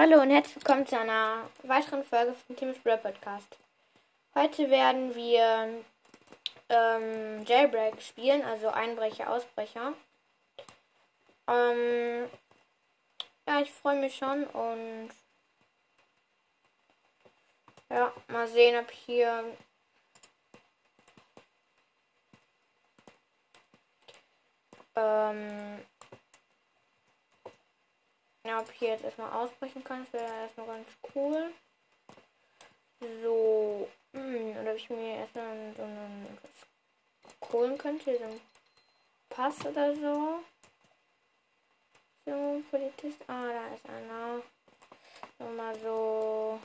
Hallo und herzlich willkommen zu einer weiteren Folge vom Team Spray Podcast. Heute werden wir ähm, Jailbreak spielen, also Einbrecher, Ausbrecher. Ähm, ja, ich freue mich schon und ja, mal sehen, ob hier ähm, ja, ob hier jetzt erstmal ausbrechen kann, wäre erstmal ganz cool. So, hm, oder ob ich mir erstmal so einen holen könnte, so einen Pass oder so. So, Polizist. Ah, da ist einer. Nochmal so.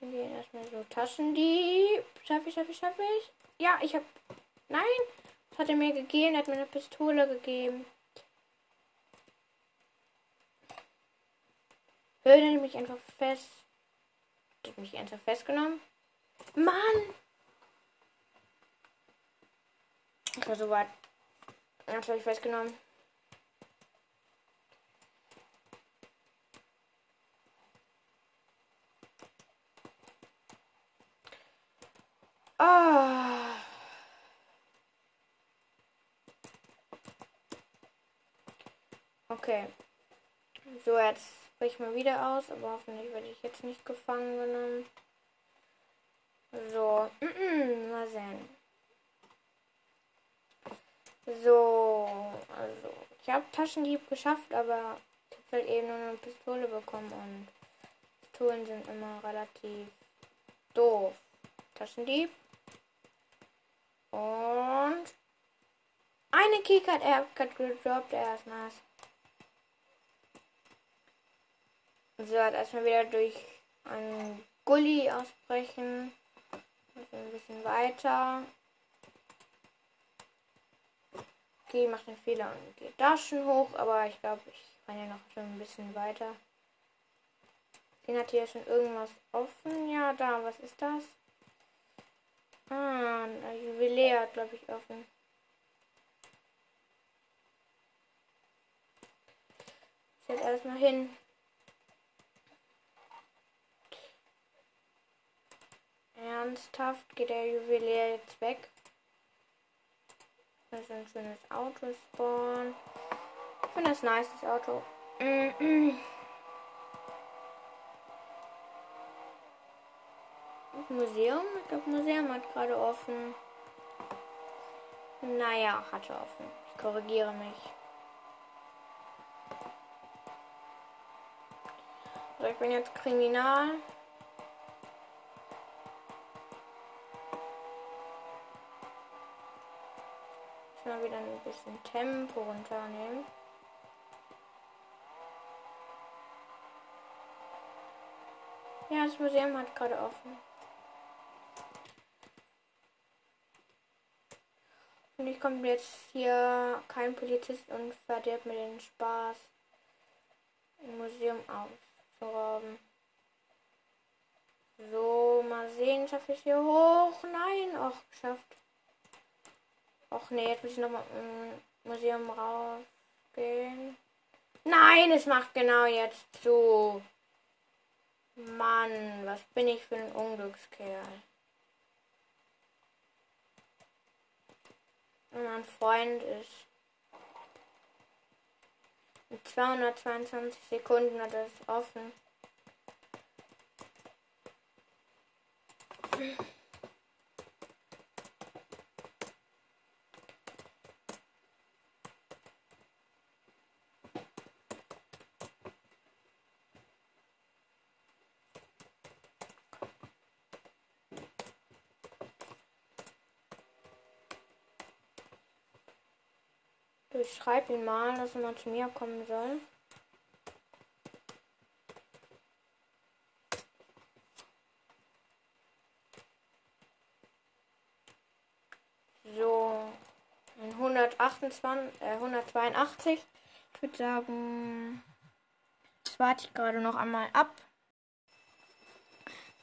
Dann gehen erstmal so Taschendieb. Schaffe ich, schaffe ich, schaffe ich. Ja, ich hab. Nein! Das hat er mir gegeben, er hat mir eine Pistole gegeben. Höhle mich einfach fest. Hat mich einfach festgenommen. Mann! Ich war so weit. Jetzt habe ich festgenommen. Ah. Okay. So, jetzt ich mal wieder aus, aber hoffentlich werde ich jetzt nicht gefangen genommen. So, mal sehen. So, also, ich habe Taschendieb geschafft, aber ich habe halt eben nur eine Pistole bekommen und Pistolen sind immer relativ doof. Taschendieb. Und eine Keycard, er hat gedroppt, er ist nice. So, hat erstmal wieder durch einen Gully ausbrechen. Also ein bisschen weiter. Okay, macht einen Fehler und geht da schon hoch, aber ich glaube, ich kann ja noch schon ein bisschen weiter. Den hat hier schon irgendwas offen. Ja, da, was ist das? Ah, Juwelier hat, glaube ich, offen. Ich jetzt erstmal hin. Ernsthaft geht der Juwelier jetzt weg. Das ist ein schönes Auto spawn. Ich finde das nice, das Auto. Das Museum? Ich glaube, Museum hat gerade offen. Naja, hatte offen. Ich korrigiere mich. So, ich bin jetzt Kriminal. mal wieder ein bisschen Tempo runternehmen. Ja, das Museum hat gerade offen. Und ich komme jetzt hier kein Polizist und verdirbt mir den Spaß, im Museum auszurauben. So, mal sehen, schaffe ich hier hoch? Nein, auch geschafft. Och nee, jetzt muss ich nochmal im Museum rausgehen. Nein, es macht genau jetzt zu. Mann, was bin ich für ein Unglückskerl. Und mein Freund ist. In 222 Sekunden hat er es offen. Ich schreibe ihn mal, dass er mal zu mir kommen soll. So, 128, äh, 182. Ich würde sagen, das warte ich gerade noch einmal ab.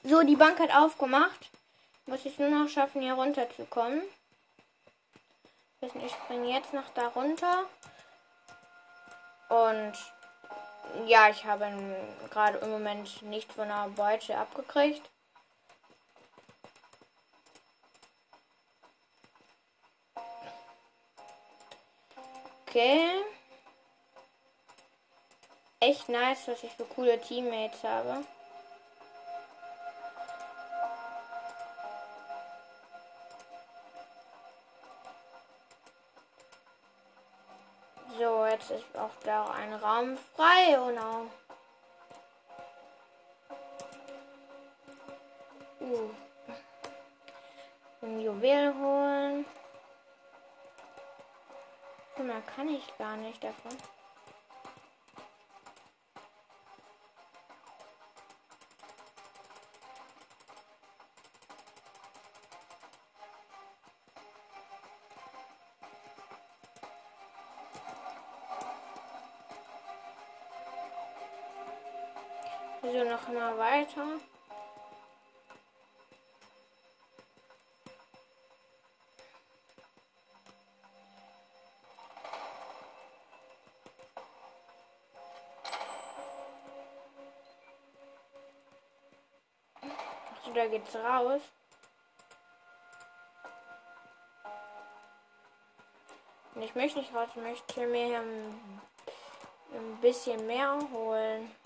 So, die Bank hat aufgemacht. Muss ich nur noch schaffen, hier runterzukommen. Ich springe jetzt noch da runter. Und Ja, ich habe gerade im Moment nicht von der Beute abgekriegt. Okay. Echt nice, was ich für coole Teammates habe. Auch da ein Raum frei, oder? Uh. Ein Juwel holen. Mehr kann ich gar nicht davon. Mal weiter. So, da geht's raus. Ich möchte nicht raus, ich möchte mir ein bisschen mehr holen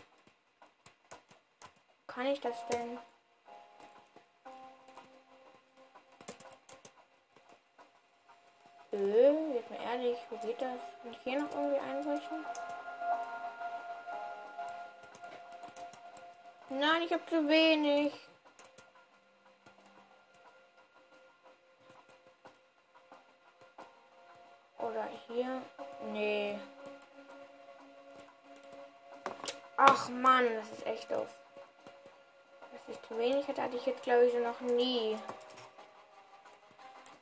kann ich das denn? Äh, jetzt mal ehrlich, wo geht das? Kann ich hier noch irgendwie einbrechen? Nein, ich habe zu wenig. Oder hier? Nee. Ach Mann, das ist echt doof wenig hatte, hatte ich jetzt glaube ich noch nie.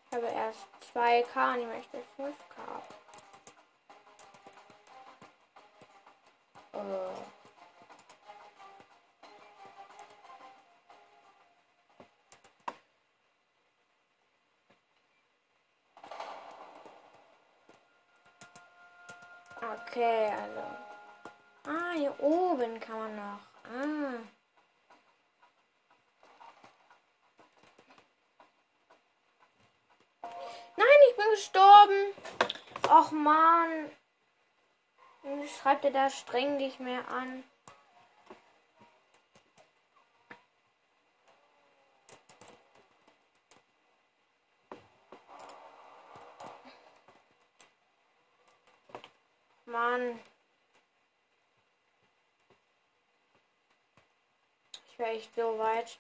Ich habe erst 2K und ich möchte 5K. Oh. Gestorben. Och man. Schreibt er da streng dich mehr an. Mann. Ich wäre echt so weit.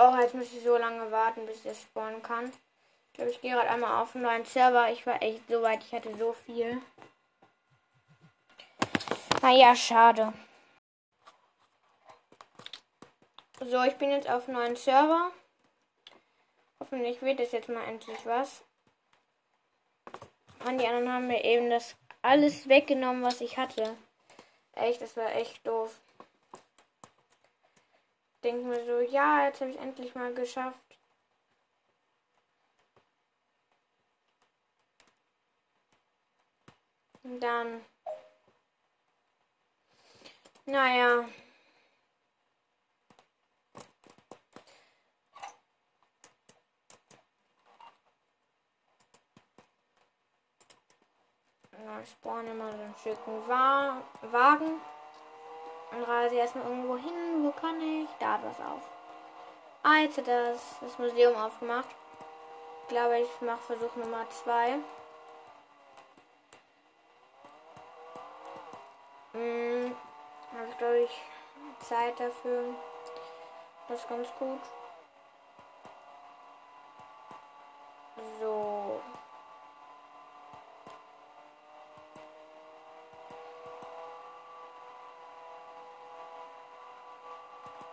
Oh, jetzt muss ich so lange warten, bis ich spawnen kann. Ich glaube, ich gehe gerade einmal auf einen neuen Server. Ich war echt so weit, ich hatte so viel. Naja, schade. So, ich bin jetzt auf einem neuen Server. Hoffentlich wird es jetzt mal endlich was. Und die anderen haben mir eben das alles weggenommen, was ich hatte. Echt, das war echt doof denke mir so, ja, jetzt habe ich endlich mal geschafft. Und dann. Naja. Ich spawne mal so einen schicken Wagen. Und reise erstmal irgendwo hin. Wo kann ich? Da hat was auf. Ah, jetzt hat das, das Museum aufgemacht. Ich glaube, ich mache Versuch Nummer 2. Hm, habe ich glaube ich Zeit dafür. Das ist ganz gut. So.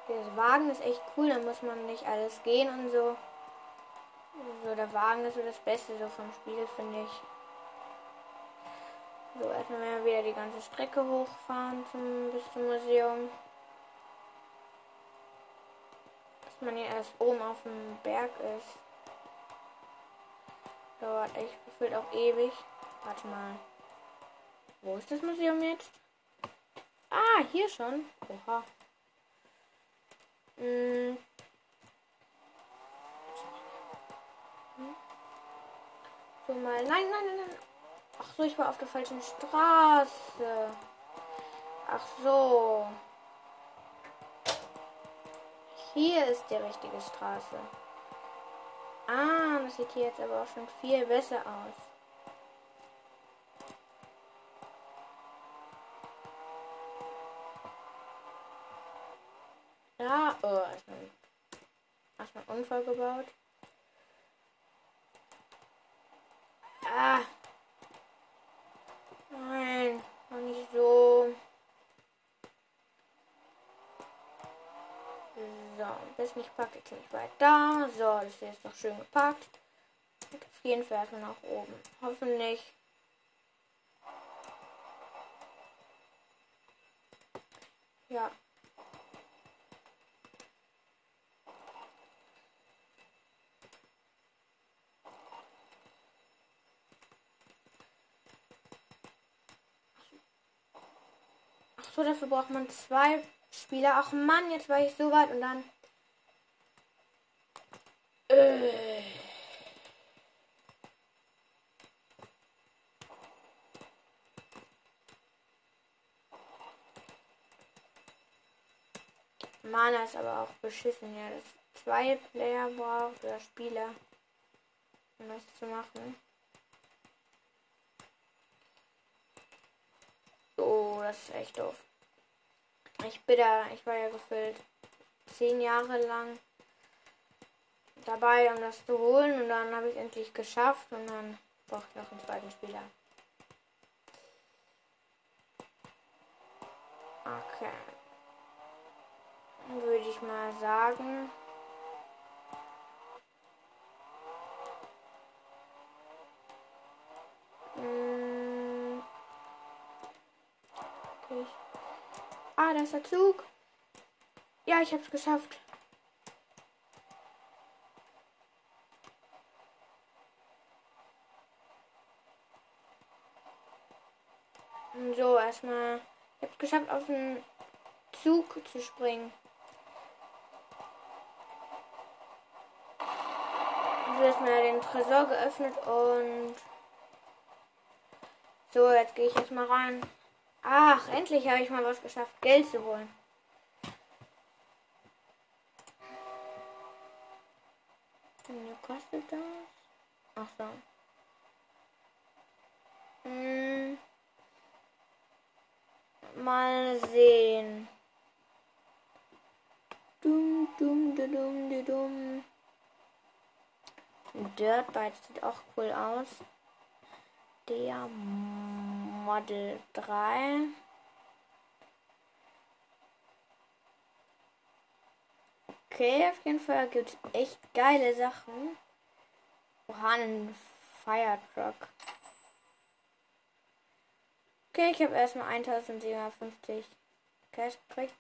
Der Wagen ist echt cool, da muss man nicht alles gehen und so. So, der Wagen ist so das Beste so vom Spiel, finde ich. So, erstmal wieder die ganze Strecke hochfahren zum, bis zum Museum. Dass man hier erst oben auf dem Berg ist. Dauert echt gefühlt auch ewig. Warte mal. Wo ist das Museum jetzt? Ah, hier schon. Oha. Hm. So mal. Nein, nein, nein, nein. Ach so, ich war auf der falschen Straße. Ach so. Hier ist die richtige Straße. Ah, das sieht hier jetzt aber auch schon viel besser aus. Ja, oh, erstmal, erstmal Unfall gebaut. Ah. Nein, noch nicht so. So, das nicht packt, jetzt nicht weit da. So, das hier ist noch schön gepackt. Auf jeden Fall nach oben. Hoffentlich. Ja. So, dafür braucht man zwei Spieler. Ach Mann, jetzt war ich so weit und dann. Äh. Mana ist aber auch beschissen, ja, dass zwei Player braucht oder Spieler, um das zu machen. Oh, das ist echt doof. Ich bin da, ich war ja gefühlt zehn Jahre lang dabei, um das zu holen und dann habe ich es endlich geschafft und dann brauche ich noch einen zweiten Spieler. Okay. Würde ich mal sagen. Hm. Okay. Ah, da ist der Zug. Ja, ich habe es geschafft. So, erstmal. Ich habe es geschafft, auf den Zug zu springen. So, erstmal den Tresor geöffnet und. So, jetzt gehe ich jetzt mal rein. Ach, endlich habe ich mal was geschafft, Geld zu holen. Wie kostet das? Ach so. Hm. Mal sehen. Dum, dum, dum, dum, dum. Dirtbite sieht auch cool aus. Der Model 3. Okay, auf jeden Fall gibt es echt geile Sachen. Oha, einen Firetruck. Okay, ich habe erstmal 1750 Cash gekriegt.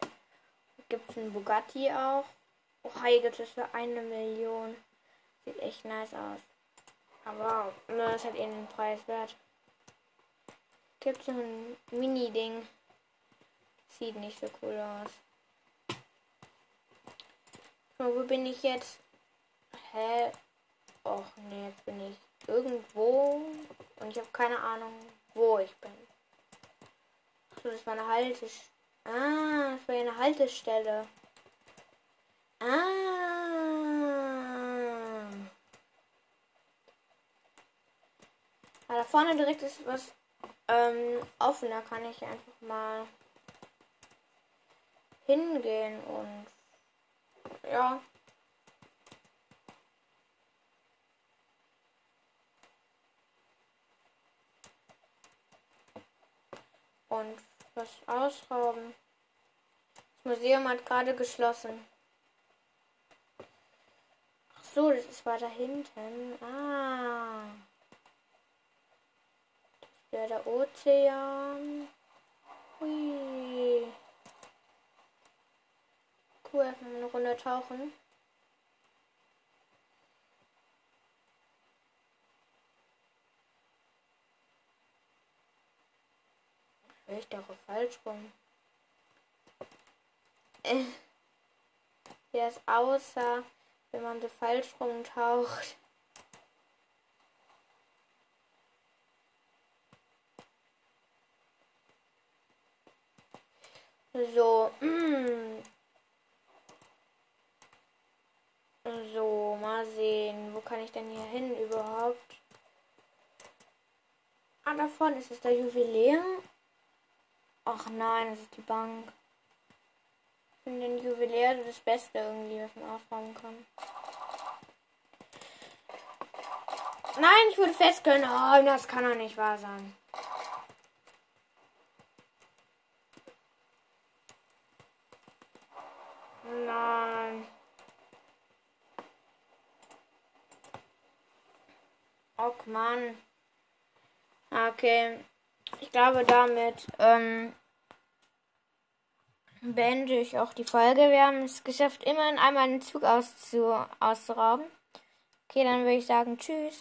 Gibt es einen Bugatti auch. Oha, hier gibt es für eine Million. Sieht echt nice aus. Aber ne, das hat eh den Preis wert. Gibt so ein Mini-Ding. Sieht nicht so cool aus. So, wo bin ich jetzt? Hä? Och nee, jetzt bin ich irgendwo und ich habe keine Ahnung, wo ich bin. Achso, das war eine Haltestelle. Ah, das war eine Haltestelle. Ah. ah. Da vorne direkt ist was ähm, offen. Da kann ich einfach mal hingehen und ja. Und was ausrauben. Das Museum hat gerade geschlossen. Ach so, das ist weiter hinten. Ah wäre der Ozean. Hui. Cool, eine Runde tauchen. Ich dachte falsch rum. Wie es aussah, wenn man so falsch rumtaucht. So, mm. So, mal sehen. Wo kann ich denn hier hin überhaupt? Ah, davon ist es der Juwelier. Ach nein, das ist die Bank. Ich finde den Juwelier das Beste irgendwie, was man aufbauen kann. Nein, ich wurde festgenommen. Oh, das kann doch nicht wahr sein. Nein. Och Mann. Okay. Ich glaube, damit ähm, beende ich auch die Folge. Wir haben es geschafft, immerhin einmal den Zug auszu auszurauben. Okay, dann würde ich sagen, tschüss.